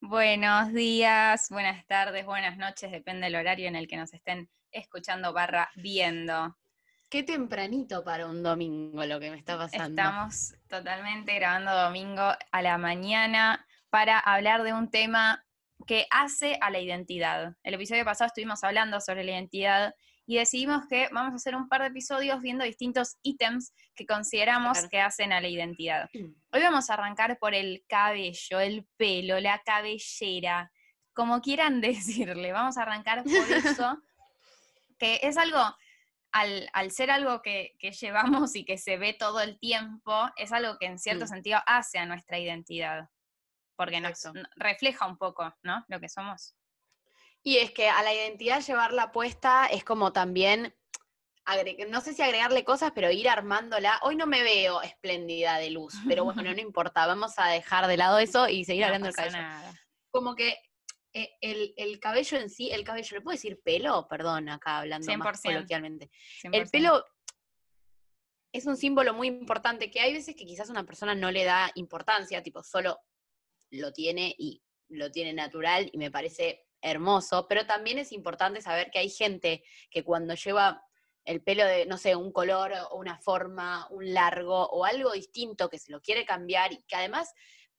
Buenos días, buenas tardes, buenas noches, depende del horario en el que nos estén escuchando barra viendo. Qué tempranito para un domingo lo que me está pasando. Estamos totalmente grabando domingo a la mañana para hablar de un tema que hace a la identidad. El episodio pasado estuvimos hablando sobre la identidad y decidimos que vamos a hacer un par de episodios viendo distintos ítems que consideramos que hacen a la identidad. Hoy vamos a arrancar por el cabello, el pelo, la cabellera, como quieran decirle. Vamos a arrancar por eso, que es algo, al, ser algo que, llevamos y que se ve todo el tiempo, es algo que en cierto mm. sentido hace a nuestra identidad, porque nos refleja un poco, ¿no? Lo que somos. Y es que a la identidad llevarla puesta es como también, no sé si agregarle cosas, pero ir armándola. Hoy no me veo espléndida de luz, pero bueno, no importa, vamos a dejar de lado eso y seguir hablando del cabello. Como que eh, el, cabello en sí, el cabello, ¿le puedo decir pelo? Perdón, acá hablando más coloquialmente. El pelo es un símbolo muy importante que hay veces que quizás una persona no le da importancia, tipo, solo lo tiene y lo tiene natural y me parece hermoso, pero también es importante saber que hay gente que cuando lleva el pelo de, no sé, un color o una forma, un largo o algo distinto que se lo quiere cambiar y que además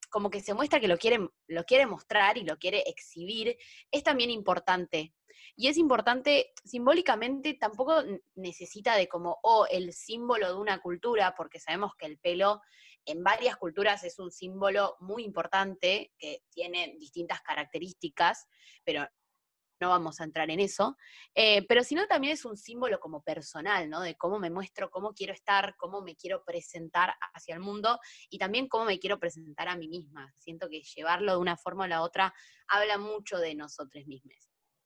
como que se muestra que lo quiere, lo quiere mostrar y lo quiere exhibir, es también importante. Y es importante, simbólicamente tampoco necesita de como, oh, el símbolo de una cultura, porque sabemos que el pelo en varias culturas es un símbolo muy importante que tiene distintas características, pero no vamos a entrar en eso, eh, pero sino también es un símbolo como personal, ¿no? De cómo me muestro, cómo quiero estar, cómo me quiero presentar hacia el mundo y también cómo me quiero presentar a mí misma. Siento que llevarlo de una forma o la otra habla mucho de nosotros mismos.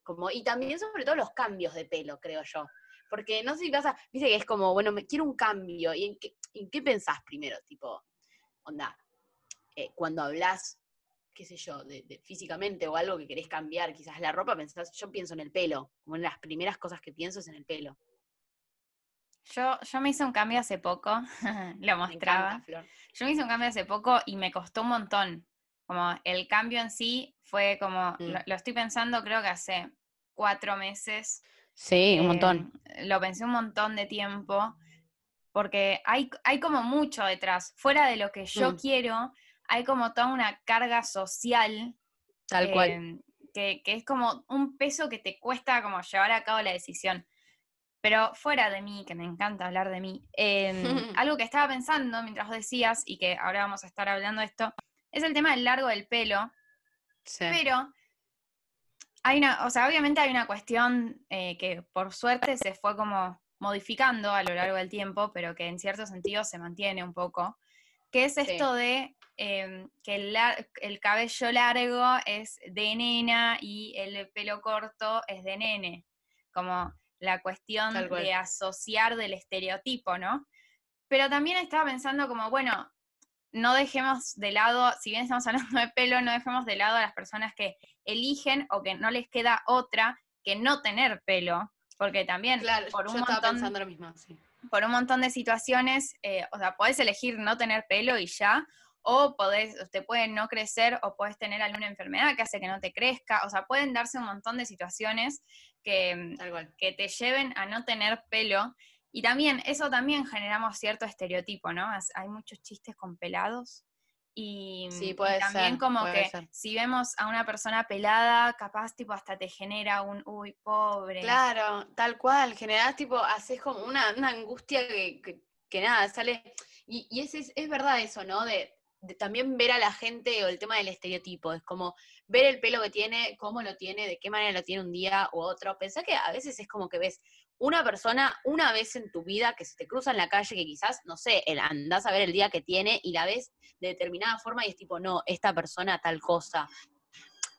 Como, y también sobre todo los cambios de pelo, creo yo. Porque no sé si pasa, dice que es como, bueno, me quiero un cambio. ¿Y en qué, en qué pensás primero? Tipo, onda, eh, cuando hablas, qué sé yo, de, físicamente o algo que querés cambiar, quizás la ropa, pensás, yo pienso en el pelo, como en las primeras cosas que pienso es en el pelo. Yo, yo me hice un cambio hace poco, lo mostraba. yo me hice un cambio hace poco y me costó un montón. Como el cambio en sí fue como, mm. lo, estoy pensando creo que hace cuatro meses. Sí, un montón. Eh, lo pensé un montón de tiempo porque hay, hay como mucho detrás. Fuera de lo que yo mm. quiero, hay como toda una carga social. Tal cual. Em, que, es como un peso que te cuesta como llevar a cabo la decisión. Pero fuera de mí, que me encanta hablar de mí, em, algo que estaba pensando mientras decías, y que ahora vamos a estar hablando de esto, es el tema del largo del pelo. Sí. Pero hay una, o sea, obviamente hay una cuestión eh, que por suerte se fue como modificando a lo largo del tiempo, pero que en cierto sentido se mantiene un poco, que es esto de em, que el, cabello largo es de nena y el pelo corto es de nene, como la cuestión de asociar del estereotipo, ¿no? Pero también estaba pensando como, bueno, no dejemos de lado, si bien estamos hablando de pelo, no dejemos de lado a las personas que eligen o que no les queda otra que no tener pelo, porque también por, un montón, por un montón de situaciones, eh, o sea, podés elegir no tener pelo y ya, o podés, te puede no crecer o podés tener alguna enfermedad que hace que no te crezca, o sea, pueden darse un montón de situaciones que, que te lleven a no tener pelo. Y también, eso también generamos cierto estereotipo, ¿no? Hay muchos chistes con pelados. Y, sí, puede también como que si vemos a una persona pelada, capaz tipo hasta te genera un uy, pobre. Claro, tal cual, generás tipo, haces como una, angustia que, que, nada, sale. Y, y es, es, verdad eso, ¿no? De, de, también ver a la gente o el tema del estereotipo, es como ver el pelo que tiene, cómo lo tiene, de qué manera lo tiene un día u otro. Pensá que a veces es como que ves una persona una vez en tu vida que se te cruza en la calle, que quizás, no sé, andás a ver el día que tiene y la ves de determinada forma y es tipo, no, esta persona tal cosa.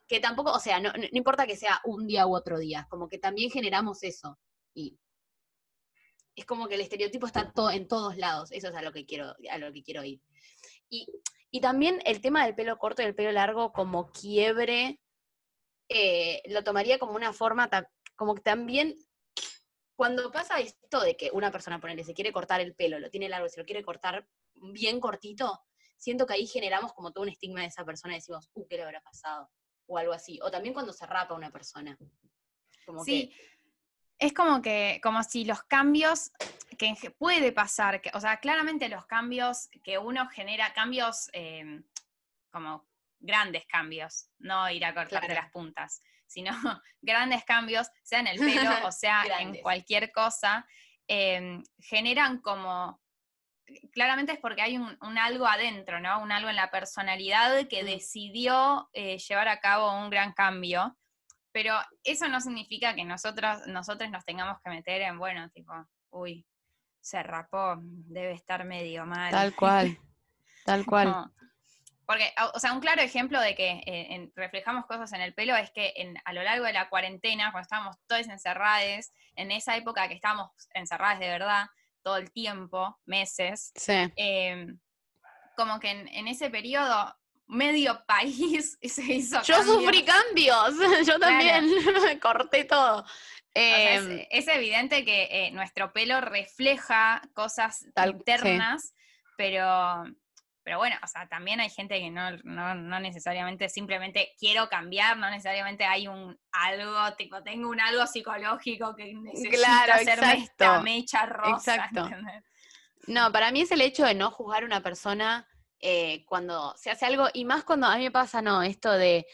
Que tampoco, o sea, no, importa que sea un día u otro día, como que también generamos eso. Y es como que el estereotipo está en todos lados, eso es a lo que quiero, a lo que quiero ir. Y, también el tema del pelo corto y el pelo largo como quiebre, eh, lo tomaría como una forma, como que también cuando pasa esto de que una persona, ponele, se quiere cortar el pelo, lo tiene largo, se lo quiere cortar bien cortito, siento que ahí generamos como todo un estigma de esa persona y decimos, uh, ¿qué le habrá pasado? o algo así. O también cuando se rapa una persona. sí, es como que, como si los cambios que puede pasar, que, o sea, claramente los cambios que uno genera, cambios em, como grandes cambios, no ir a cortarte las puntas, sino grandes cambios, sea en el pelo o sea en cualquier cosa, em, generan como, claramente es porque hay un, algo adentro, ¿no? Un algo en la personalidad que mm. decidió eh, llevar a cabo un gran cambio, pero eso no significa que nosotros, nosotros nos tengamos que meter en, bueno, tipo, uy, se rapó, debe estar medio mal. Tal cual, tal cual. Porque, o sea, un claro ejemplo de que eh, reflejamos cosas en el pelo es que en, a lo largo de la cuarentena, cuando estábamos todos encerrados, en esa época que estábamos encerradas de verdad, todo el tiempo, meses, em, como que en, ese periodo medio país se hizo. Yo sufrí cambios, yo también corté todo. Em, es, evidente que eh, nuestro pelo refleja cosas internas, pero pero bueno, o sea, también hay gente que no, no, necesariamente simplemente quiero cambiar, no necesariamente hay un algo, tipo, tengo un algo psicológico que necesito claro, hacerme esta mecha rosa. Exacto. No, para mí es el hecho de no juzgar a una persona eh, cuando se hace algo, y más cuando a mí me pasa, no, esto de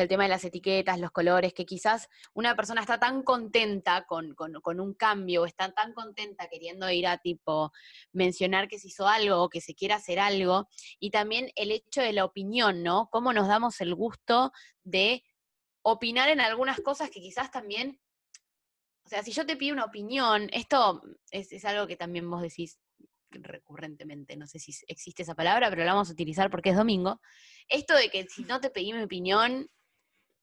del tema de las etiquetas, los colores, que quizás una persona está tan contenta con, un cambio, está tan contenta queriendo ir a tipo mencionar que se hizo algo o que se quiere hacer algo, y también el hecho de la opinión, ¿no? Cómo nos damos el gusto de opinar en algunas cosas que quizás también, o sea, si yo te pido una opinión, esto es, es algo que también vos decís recurrentemente, no sé si existe esa palabra, pero la vamos a utilizar porque es domingo, esto de que si no te pedí mi opinión,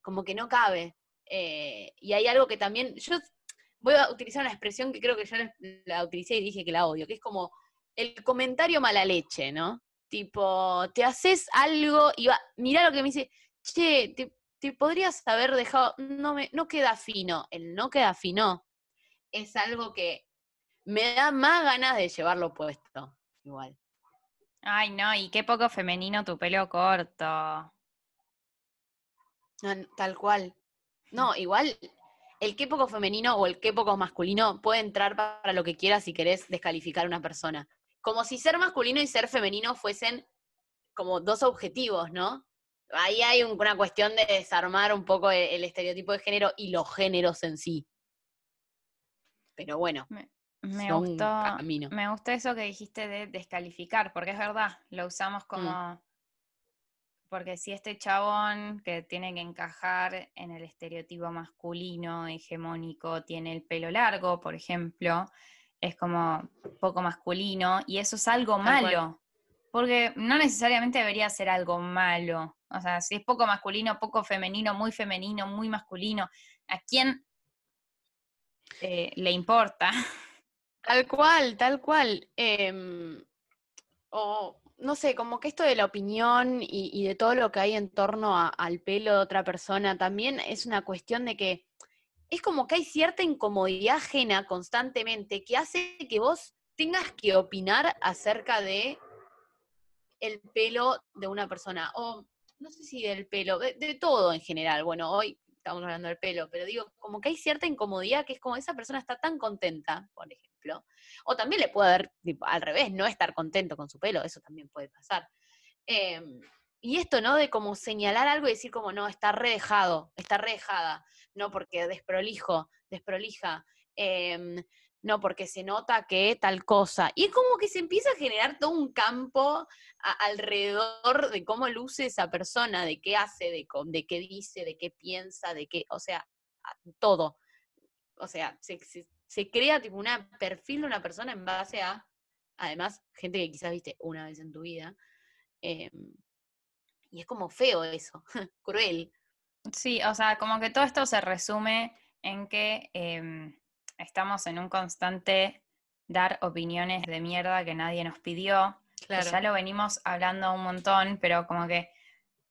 como que no cabe. Eh, y hay algo que también, yo voy a utilizar una expresión que creo que yo la utilicé y dije que la odio, que es como el comentario mala leche, ¿no? Tipo, te haces algo y va, mira lo que me dice, che, te, podrías haber dejado, no, me, no queda fino, el no queda fino es algo que me da más ganas de llevarlo puesto, igual. Ay, no, y qué poco femenino tu pelo corto tal cual. No, igual el qué poco femenino o el qué poco masculino puede entrar para lo que quieras si querés descalificar a una persona. Como si ser masculino y ser femenino fuesen como dos objetivos, ¿no? Ahí hay una cuestión de desarmar un poco e, el, estereotipo de género y los géneros en sí. Pero bueno. Me, me gustó, me gusta eso que dijiste de descalificar, porque es verdad, lo usamos mm. Porque si este chabón que tiene que encajar en el estereotipo masculino, hegemónico, tiene el pelo largo, por ejemplo, es como poco masculino, y eso es algo malo. Porque no necesariamente debería ser algo malo. O sea, si es poco masculino, poco femenino, muy femenino, muy masculino, ¿a quién eh, le importa? Tal cual, tal cual. Em, o no sé, como que esto de la opinión y, de todo lo que hay en torno al pelo de otra persona también es una cuestión de que es como que hay cierta incomodidad ajena constantemente que hace que vos tengas que opinar acerca de el pelo de una persona, o no sé si del pelo, de, de todo en general. Bueno, hoy estamos hablando del pelo, pero digo, como que hay cierta incomodidad que es como esa persona está tan contenta, por ejemplo, o también le puede haber, al revés, no estar contento con su pelo, eso también puede pasar. Em, y esto, ¿no? De como señalar algo y decir como, no, está redejado, está redejada, no porque desprolijo, desprolija, em, no, porque se nota que tal cosa. Y es como que se empieza a generar todo un campo alrededor de cómo luce esa persona, de qué hace, de, qué dice, de qué piensa, de qué, o sea, todo. O sea, se, crea tipo un perfil de una persona en base a, además, gente que quizás viste una vez en tu vida. Em, y es como feo eso, cruel. Sí, o sea, como que todo esto se resume en que em, estamos en un constante dar opiniones de mierda que nadie nos pidió. ya lo venimos hablando un montón, pero como que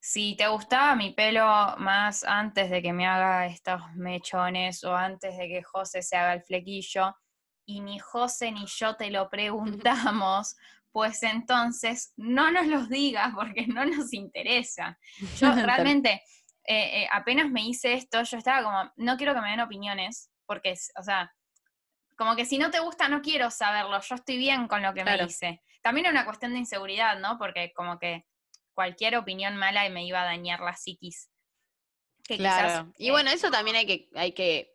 si te gustaba mi pelo más antes de que me haga estos mechones o antes de que José se haga el flequillo, y ni José ni yo te lo preguntamos, pues entonces no nos los digas porque no nos interesa. Yo realmente eh, eh, apenas me hice esto, yo estaba como, no quiero que me den opiniones, porque, o sea, como que si no te gusta, no quiero saberlo, yo estoy bien con lo que me hice. También es una cuestión de inseguridad, ¿no? Porque como que cualquier opinión mala me iba a dañar la psiquis. claro. y bueno, eso también hay que, hay que,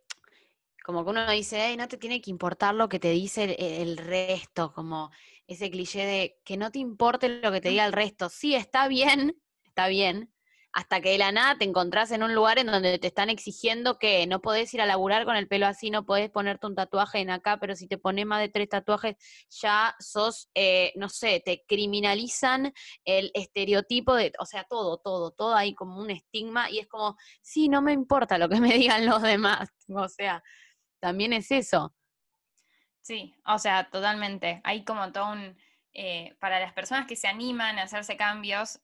como que uno dice, hey, no te tiene que importar lo que te dice el resto, como ese cliché de que no te importe lo que te diga el resto. Sí, está bien, está bien, hasta que de la nada te encontrás en un lugar en donde te están exigiendo que no podés ir a laburar con el pelo así, no podés ponerte un tatuaje en acá, pero si te pones más de tres tatuajes, ya sos, eh, no sé, te criminalizan el estereotipo de, o sea, todo, todo, todo ahí como un estigma y es como, sí, no me importa lo que me digan los demás, o sea, también es eso. Sí, o sea, totalmente. Hay como todo un... Eh, para las personas que se animan a hacerse cambios,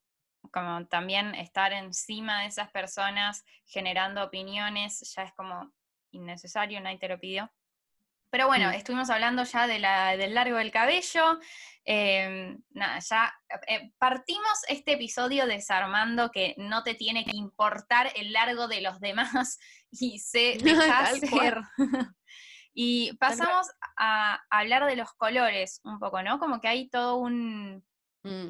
como también estar encima de esas personas generando opiniones, ya es como innecesario, nadie te lo pidió. Pero bueno, mm. estuvimos hablando ya de la, del largo del cabello. Em, nada, ya eh, partimos este episodio desarmando que no te tiene que importar el largo de los demás y se deja hacer. Y pasamos a hablar de los colores un poco, ¿no? Como que hay todo un... Mm.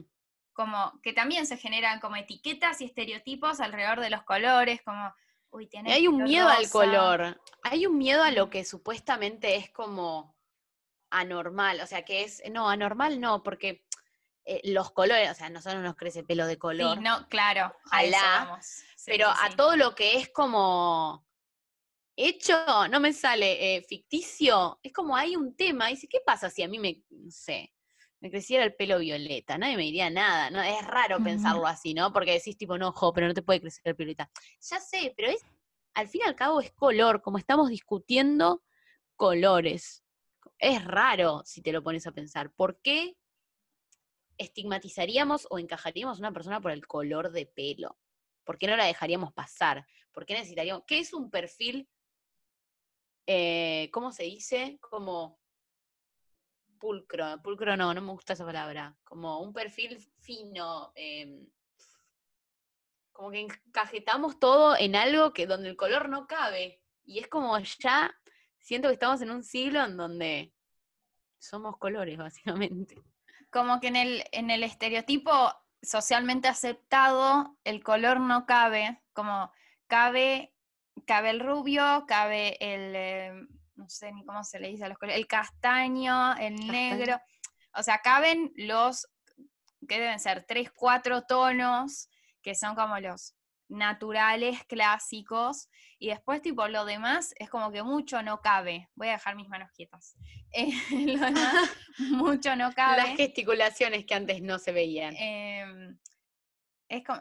Como que también se generan como etiquetas y estereotipos alrededor de los colores, como... Uy, tiene hay un miedo al color, hay un miedo a lo que supuestamente es como anormal, o sea, que es, no, anormal no, porque eh, los colores, o sea, nosotros nos crece pelo de color. Sí, no, claro, ojalá, pero a todo lo que es como hecho, no me sale eh, ficticio, es como hay un tema, dice, ¿qué pasa si a mí me, no sé, me creciera el pelo violeta? Nadie me diría nada, ¿no? Es raro pensarlo así, ¿no? Porque decís tipo, no, jo, pero no te puede crecer el pelo violeta. Ya sé, pero es, al fin y al cabo es color, como estamos discutiendo colores. Es raro si te lo pones a pensar. ¿Por qué estigmatizaríamos o encajaríamos a una persona por el color de pelo? ¿Por qué no la dejaríamos pasar? ¿Por qué necesitaríamos? ¿Qué es un perfil eh, ¿cómo se dice? Como pulcro, pulcro no, no me gusta esa palabra, como un perfil fino, em, como que encajetamos todo en algo que donde el color no cabe. Y es como ya, siento que estamos en un siglo en donde somos colores, básicamente. Como que en el, en el estereotipo socialmente aceptado, el color no cabe, como cabe cabe el rubio, cabe el, em, no sé ni cómo se le dice a los colores, el castaño, el negro, o sea, caben los, que deben ser? Tres, cuatro tonos, que son como los naturales, clásicos, y después tipo lo demás es como que mucho no cabe. Voy a dejar mis manos quietas. Eh, lo demás, mucho no cabe. Las gesticulaciones que antes no se veían. Em, es como,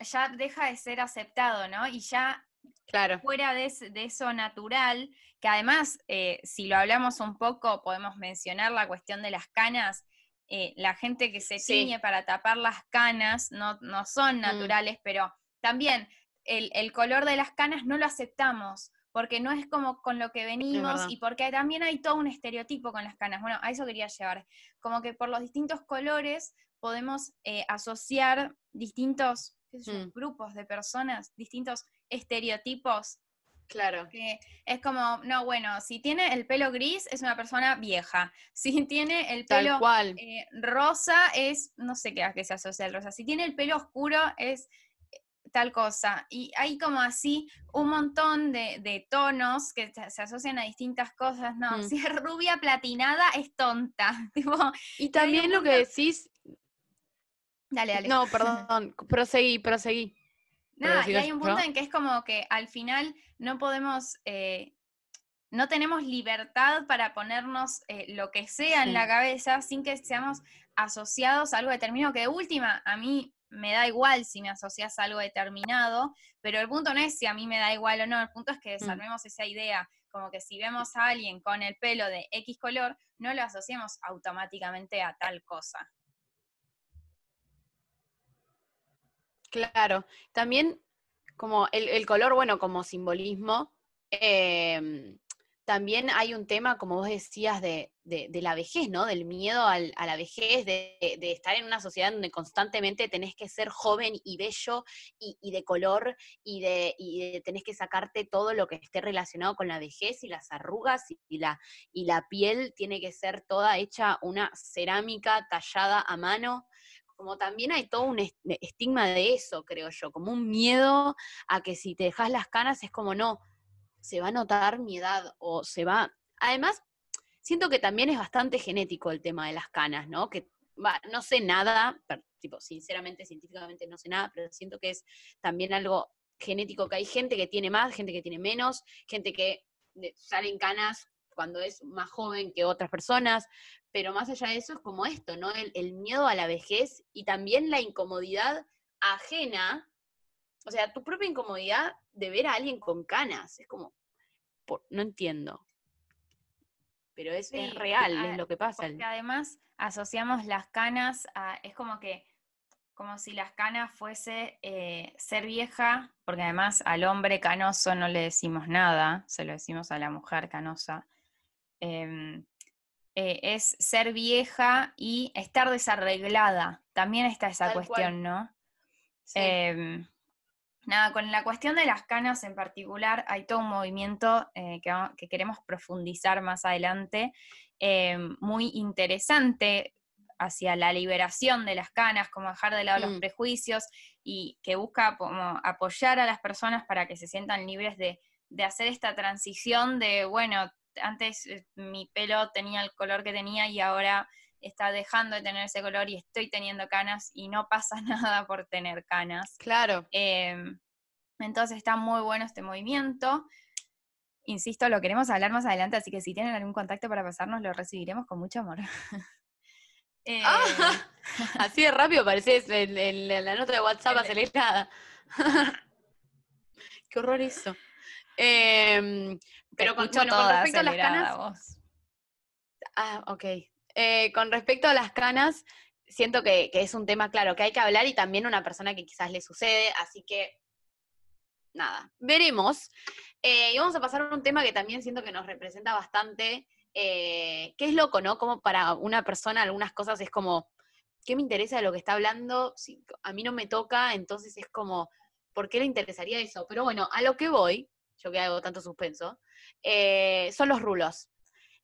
ya deja de ser aceptado, ¿no? Y ya Claro. Fuera de, eso natural, que además, eh, si lo hablamos un poco, podemos mencionar la cuestión de las canas. Eh, la gente que se tiñe para tapar las canas no, no son mm. naturales, pero también el, color de las canas no lo aceptamos, porque no es como con lo que venimos y porque también hay todo un estereotipo con las canas. Bueno, a eso quería llevar. Como que por los distintos colores podemos eh, asociar distintos mm. grupos de personas, distintos estereotipos. Claro. Que es como, no, bueno, si tiene el pelo gris es una persona vieja. Si tiene el pelo eh, rosa es, no sé qué a qué se asocia el rosa. Si tiene el pelo oscuro es eh, tal cosa. Y hay como así un montón de, tonos que se asocian a distintas cosas. No, mm. si es rubia platinada es tonta. y también lo que decís... Dale, dale. No, perdón, proseguí, proseguí. Nada, y hay un punto en que es como que al final no podemos, eh, no tenemos libertad para ponernos eh, lo que sea en la cabeza sin que seamos asociados a algo determinado, que de última a mí me da igual si me asocias a algo determinado, pero el punto no es si a mí me da igual o no, el punto es que mm. desarmemos esa idea, como que si vemos a alguien con el pelo de X color, no lo asociamos automáticamente a tal cosa. Claro, también como el, color, bueno, como simbolismo, em, también hay un tema, como vos decías, de, la vejez, ¿no? Del miedo a la vejez, de, estar en una sociedad donde constantemente tenés que ser joven y bello y, de color y de, tenés que sacarte todo lo que esté relacionado con la vejez y las arrugas y la, y la piel tiene que ser toda hecha una cerámica tallada a mano como también hay todo un estigma de eso, creo yo, como un miedo a que si te dejas las canas es como no, se va a notar mi edad o se va... Además, siento que también es bastante genético el tema de las canas, ¿no? Que no sé nada, tipo, sinceramente, científicamente no sé nada, pero siento que es también algo genético, que hay gente que tiene más, gente que tiene menos, gente que sale en canas cuando es más joven que otras personas, pero más allá de eso es como esto, ¿no? El, el miedo a la vejez y también la incomodidad ajena o sea, tu propia incomodidad de ver a alguien con canas. Es como, no entiendo. Pero es, real, es lo que pasa. Porque además asociamos las canas a, es como que, como si las canas fuese eh, ser vieja, porque además al hombre canoso no le decimos nada, se lo decimos a la mujer canosa. Em, eh, es ser vieja y estar desarreglada. También está esa cuestión, ¿no? Sí. Em, Nada, con la cuestión de las canas en particular, hay todo un movimiento eh, que, queremos profundizar más adelante, eh, muy interesante hacia la liberación de las canas, como dejar de lado los mm. prejuicios y que busca como apoyar a las personas para que se sientan libres de, de hacer esta transición de, bueno, antes eh, mi pelo tenía el color que tenía y ahora está dejando de tener ese color y estoy teniendo canas y no pasa nada por tener canas. Claro. Em, entonces está muy bueno este movimiento. Insisto, lo queremos hablar más adelante, así que si tienen algún contacto para pasarnos, lo recibiremos con mucho amor. Eh, ah, así de rápido pareces en, la nota de WhatsApp acelerada. Qué horror eso. Em, pero con, respecto a las canas. Ah, ok. Eh, con respecto a las canas, siento que, es un tema claro que hay que hablar y también una persona que quizás le sucede, así que nada, veremos. Eh, y vamos a pasar a un tema que también siento que nos representa bastante, eh, que es loco, ¿no? Como para una persona algunas cosas es como, ¿qué me interesa de lo que está hablando? Si a mí no me toca, entonces es como, ¿por qué le interesaría eso? Pero bueno, a lo que voy, yo que hago tanto suspenso, son los rulos.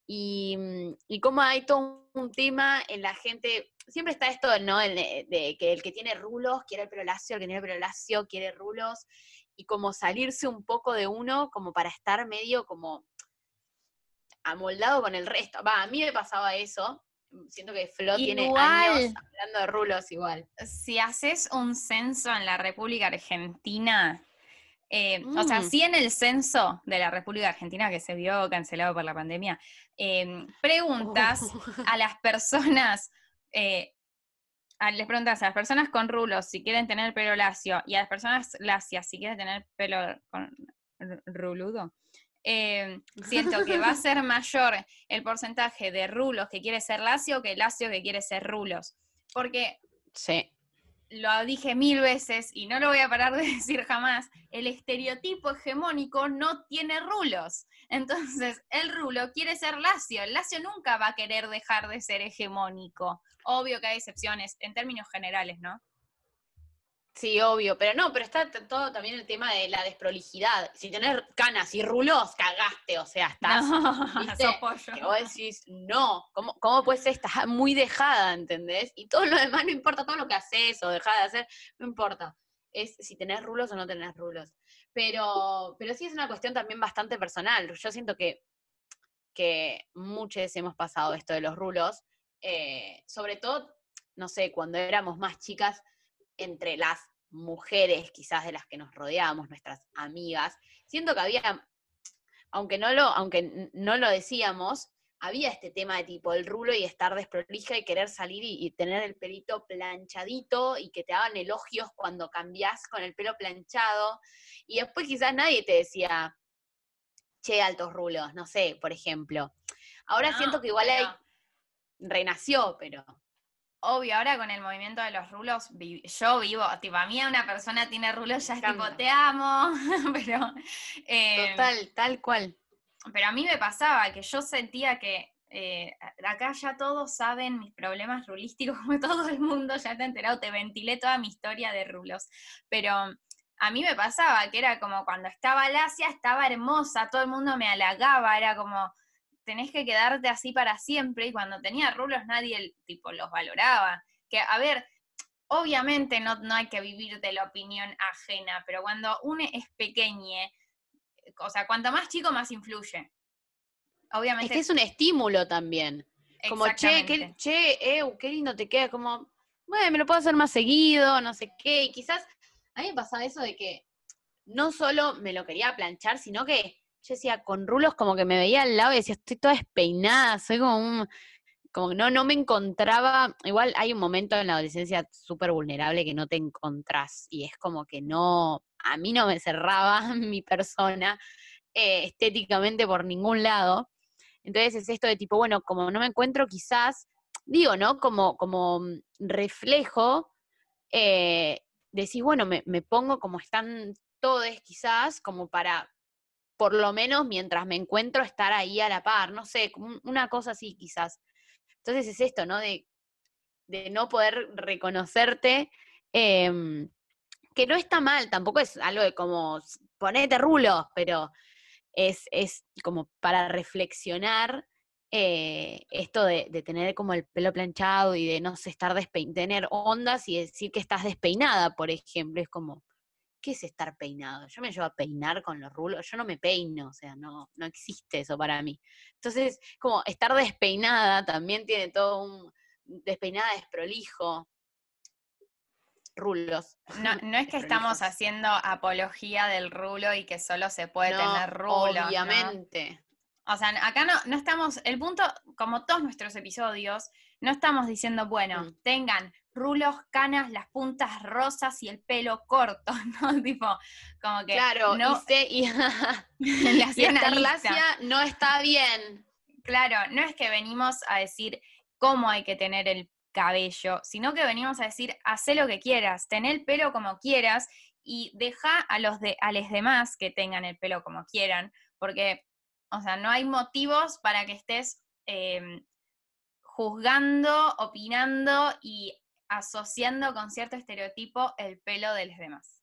Mm, y, cómo hay todo un tema en la gente, siempre está esto, ¿no? De, que el que tiene rulos quiere el pelo lacio, el que tiene el pelo lacio quiere rulos, y como salirse un poco de uno, como para estar medio como amoldado con el resto. Va, a mí me pasaba eso, siento que Flo tiene años hablando de rulos igual. Si haces un censo en la República Argentina, eh, o sea, mm. sí en el censo de la República Argentina que se vio cancelado por la pandemia, em, preguntas a las personas, eh, les preguntas a las personas con rulos si quieren tener pelo lacio y a las personas lacias si quieren tener pelo con ruludo. Em, siento que va a ser mayor el porcentaje de rulos que quiere ser lacio que lacio que quiere ser rulos. Porque sí lo dije mil veces y no lo voy a parar de decir jamás, el estereotipo hegemónico no tiene rulos. Entonces, el rulo quiere ser lacio. El lacio nunca va a querer dejar de ser hegemónico. Obvio que hay excepciones en términos generales, ¿no? Sí, obvio, pero no, pero está todo también el tema de la desprolijidad. Si tener canas y rulos, cagaste, o sea, estás. No, que vos decís, no, ¿cómo, ¿cómo puede ser? Estás muy dejada, ¿entendés? Y todo lo demás no importa, todo lo que haces o dejas de hacer, no importa. Es si tenés rulos o no tenés rulos. Pero, pero sí es una cuestión también bastante personal. Yo siento que, que muchos hemos pasado esto de los rulos. Eh, sobre todo, no sé, cuando éramos más chicas entre las mujeres quizás de las que nos rodeábamos, nuestras amigas, siento que había, aunque no lo, aunque no lo decíamos, había este tema de tipo el rulo y estar desprolija y querer salir y, tener el pelito planchadito y que te hagan elogios cuando cambias con el pelo planchado. Y después quizás nadie te decía, che, altos rulos, no sé, por ejemplo. Ahora siento que igual hay, renació, pero obvio, ahora con el movimiento de los rulos, yo vivo, tipo, a mí una persona tiene rulos, ya es tipo, te amo, pero... Eh, Total, tal cual. pero a mí me pasaba que yo sentía que eh, acá ya todos saben mis problemas rulísticos, como todo el mundo ya te ha enterado, te ventilé toda mi historia de rulos, pero a mí me pasaba que era como cuando estaba lacia, estaba hermosa, todo el mundo me halagaba, era como, tenés que quedarte así para siempre, y cuando tenía rulos nadie tipo los valoraba. Que, a ver, obviamente no, no hay que vivir de la opinión ajena, pero cuando uno es pequeñe, o sea, cuanto más chico, más influye. Obviamente. Es que es un estímulo también. Como, che, qué, che, eh, qué lindo te queda, como, bueno, me lo puedo hacer más seguido, no sé qué, y quizás a mí me pasaba eso de que no solo me lo quería planchar, sino que yo decía, con rulos como que me veía al lado y decía, estoy toda despeinada, soy como un, como no, no me encontraba, igual hay un momento en la adolescencia súper vulnerable que no te encontrás y es como que no, a mí no me cerraba mi persona eh, estéticamente por ningún lado. Entonces es esto de tipo, bueno, como no me encuentro quizás, digo, ¿no? Como, como reflejo, eh, decís, bueno, me, me pongo como están todos quizás, como para por lo menos mientras me encuentro estar ahí a la par, no sé, una cosa así quizás. Entonces es esto, ¿no? De, de no poder reconocerte, em, que no está mal, tampoco es algo de como ponete rulos, pero es, es como para reflexionar eh, esto de, de, tener como el pelo planchado y de no sé, estar despeinada, tener ondas y decir que estás despeinada, por ejemplo, es como, ¿qué es estar peinado? Yo me llevo a peinar con los rulos, yo no me peino, o sea, no, no existe eso para mí. Entonces, como estar despeinada también tiene todo un despeinada desprolijo. Rulos. No, no es que estamos haciendo apología del rulo y que solo se puede tener rulos. Obviamente. O sea, acá no, no estamos, el punto, como todos nuestros episodios, no estamos diciendo, bueno, mm. tengan rulos, canas, las puntas rosas y el pelo corto, ¿no? tipo, como que. Claro, no, y, no está bien. Claro, no es que venimos a decir cómo hay que tener el cabello, sino que venimos a decir, haz lo que quieras, ten el pelo como quieras y deja a los, de, a los demás que tengan el pelo como quieran, porque, o sea, no hay motivos para que estés em, juzgando, opinando y asociando con cierto estereotipo el pelo de los demás.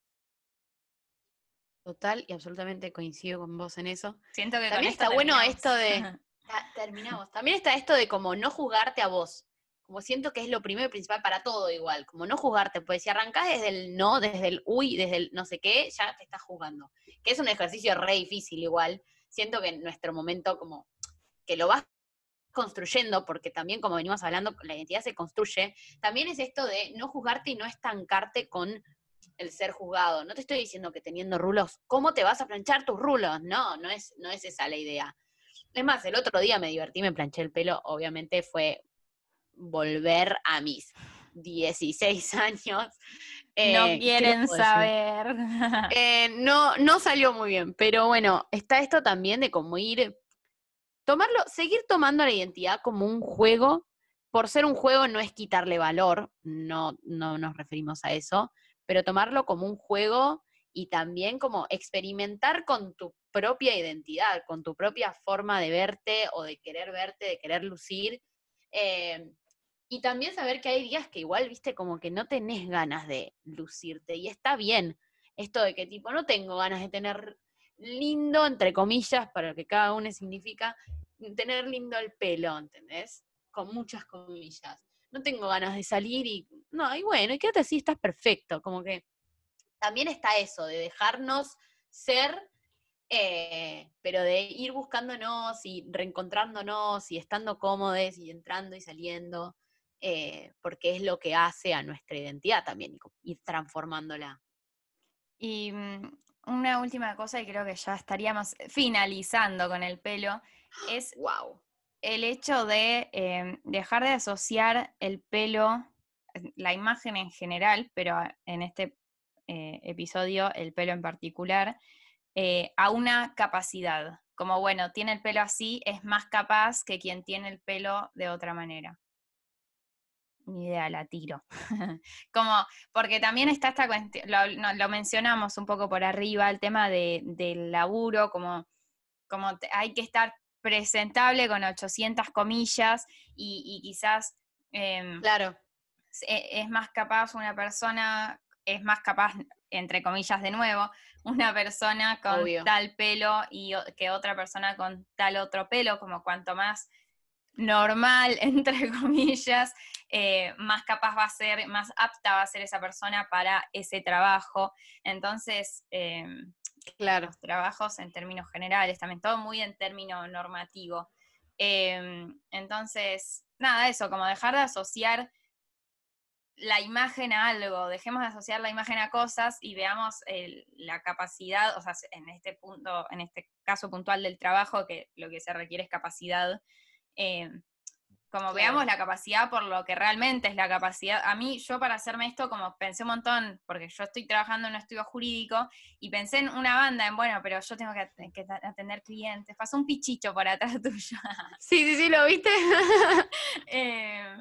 Total y absolutamente coincido con vos en eso. Siento que también está bueno esto de terminamos. También está esto de como no juzgarte a vos. Como siento que es lo primero y principal para todo igual, como no juzgarte, pues si arrancás desde el no, desde el uy, desde el no sé qué, ya te estás jugando. Que es un ejercicio re difícil igual. Siento que en nuestro momento como que lo vas construyendo, porque también como venimos hablando, la identidad se construye, también es esto de no juzgarte y no estancarte con el ser juzgado. No te estoy diciendo que teniendo rulos, ¿cómo te vas a planchar tus rulos? No, no es, no es esa la idea. Es más, el otro día me divertí, me planché el pelo, obviamente fue volver a mis 16 años. no eh, quieren saber. Eh, no, no salió muy bien, pero bueno, está esto también de cómo ir tomarlo, seguir tomando la identidad como un juego, por ser un juego no es quitarle valor, no, no nos referimos a eso, pero tomarlo como un juego y también como experimentar con tu propia identidad, con tu propia forma de verte o de querer verte, de querer lucir. Eh, y también saber que hay días que igual, viste, como que no tenés ganas de lucirte y está bien. Esto de que tipo, no tengo ganas de tener lindo, entre comillas, para lo que cada uno significa, tener lindo el pelo, ¿entendés? Con muchas comillas. No tengo ganas de salir y, no, y bueno, y quédate así, estás perfecto. Como que también está eso, de dejarnos ser, eh, pero de ir buscándonos y reencontrándonos y estando cómodos y entrando y saliendo, eh, porque es lo que hace a nuestra identidad también, ir transformándola. Y mm, una última cosa, y creo que ya estaríamos finalizando con el pelo, es wow. el hecho de em, dejar de asociar el pelo, la imagen en general, pero en este eh, episodio el pelo en particular, eh, a una capacidad. Como bueno, tiene el pelo así, es más capaz que quien tiene el pelo de otra manera ni idea, la tiro. como, porque también está esta cuestión, lo, mencionamos un poco por arriba, el tema de, del laburo, como como hay que estar presentable con 800 comillas y, quizás... Em, claro. E, es, más capaz una persona, es más capaz, entre comillas de nuevo, una persona con tal pelo y que otra persona con tal otro pelo, como cuanto más normal, entre comillas, eh, más capaz va a ser, más apta va a ser esa persona para ese trabajo. Entonces, em, claro. trabajos en términos generales, también todo muy en término normativo. Em, entonces, nada, eso, como dejar de asociar la imagen a algo, dejemos de asociar la imagen a cosas y veamos la capacidad, o sea, en este punto, en este caso puntual del trabajo, que lo que se requiere es capacidad, eh, como veamos la capacidad por lo que realmente es la capacidad. A mí, yo para hacerme esto, como pensé un montón, porque yo estoy trabajando en un estudio jurídico, y pensé en una banda, en bueno, pero yo tengo que, atender clientes. Pasó un pichicho por atrás tuyo. Sí, sí, sí, ¿lo viste? eh,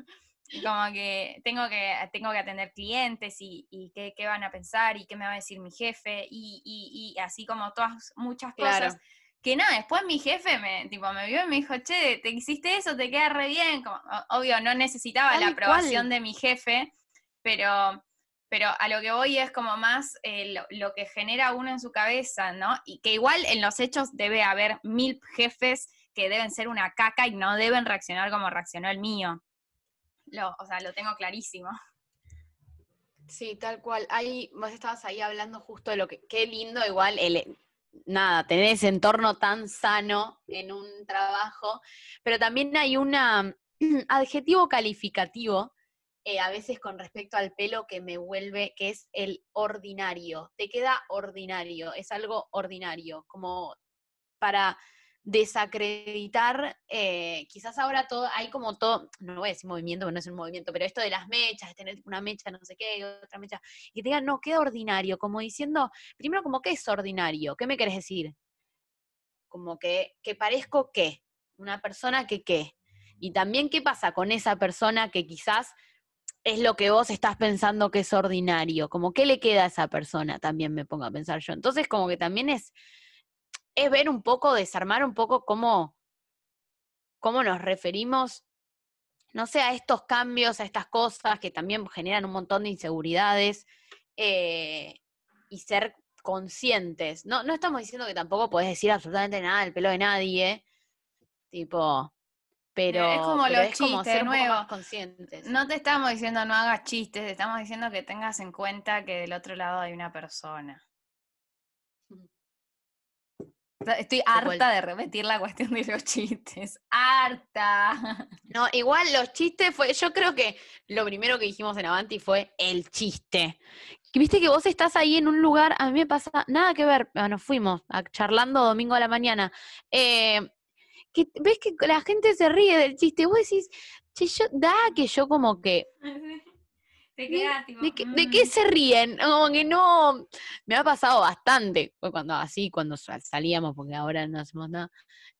como que tengo que, tengo que atender clientes y, y qué, qué, van a pensar y qué me va a decir mi jefe y, y, y así como todas muchas cosas. Que nada, después mi jefe me, tipo, me vio y me dijo, che, te hiciste eso, te queda re bien. Como, obvio, no necesitaba la aprobación de mi jefe, pero, pero a lo que voy es como más eh, lo, que genera uno en su cabeza, ¿no? Y que igual en los hechos debe haber mil jefes que deben ser una caca y no deben reaccionar como reaccionó el mío lo, o sea, lo tengo clarísimo. Sí, tal cual. Ahí, vos estabas ahí hablando justo de lo que, qué lindo igual el, nada, tener ese entorno tan sano en un trabajo, pero también hay un adjetivo calificativo, eh, a veces con respecto al pelo, que me vuelve, que es el ordinario. Te queda ordinario, es algo ordinario, como para desacreditar, eh, quizás ahora todo, hay como todo, no voy a decir movimiento, porque no es un movimiento, pero esto de las mechas, de tener una mecha, no sé qué, otra mecha, y te digan, no, qué ordinario, como diciendo, primero como, ¿qué es ordinario? ¿Qué me querés decir? Como que, que parezco qué, una persona que qué. Y también qué pasa con esa persona que quizás es lo que vos estás pensando que es ordinario, como qué le queda a esa persona, también me pongo a pensar yo. Entonces como que también es es ver un poco, desarmar un poco cómo, cómo nos referimos, no sé, a estos cambios, a estas cosas que también generan un montón de inseguridades eh, y ser conscientes. No, no estamos diciendo que tampoco podés decir absolutamente nada del pelo de nadie, tipo, pero es como los chistes ser nuevos. conscientes. No te estamos diciendo no hagas chistes, te estamos diciendo que tengas en cuenta que del otro lado hay una persona. Estoy harta de repetir la cuestión de los chistes. Harta. No, igual los chistes fue. Yo creo que lo primero que dijimos en Avanti fue el chiste. Viste que vos estás ahí en un lugar, a mí me pasa nada que ver. Bueno, fuimos charlando domingo a la mañana. Eh, que, ¿Ves que la gente se ríe del chiste? Vos decís, che, yo, da que yo como que ¿De, qué, mm. se ríen? Como que no. Me ha pasado bastante. Fue cuando así, cuando salíamos, porque ahora no hacemos nada.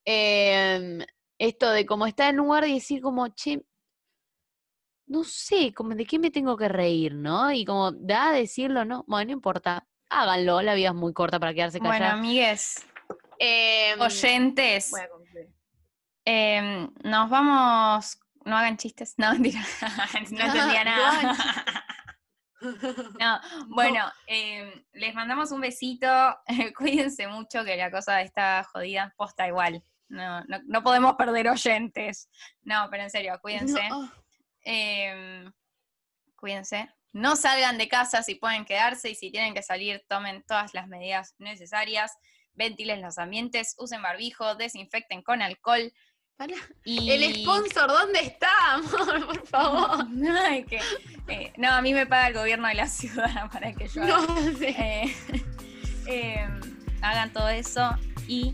Em, esto de como estar en un lugar y decir, como, che, no sé, como de qué me tengo que reír, ¿no? Y como da a decirlo, ¿no? Bueno, no importa. Háganlo, la vida es muy corta para quedarse callados. Bueno, amigues. Em, oyentes. Em, nos vamos no hagan chistes. No, mentira. no entendía nada. No, bueno, em, les mandamos un besito. Cuídense mucho que la cosa está jodida. Posta igual. No, no, podemos perder oyentes. No, pero en serio, cuídense. Em, cuídense. No salgan de casa si pueden quedarse y si tienen que salir, tomen todas las medidas necesarias. Ventilen los ambientes, usen barbijo, desinfecten con alcohol. El sponsor, ¿dónde está, amor? Por favor. Eh, no, a mí me paga el gobierno de la ciudad para que yo eh, em, hagan todo eso y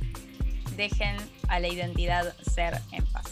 dejen a la identidad ser en paz.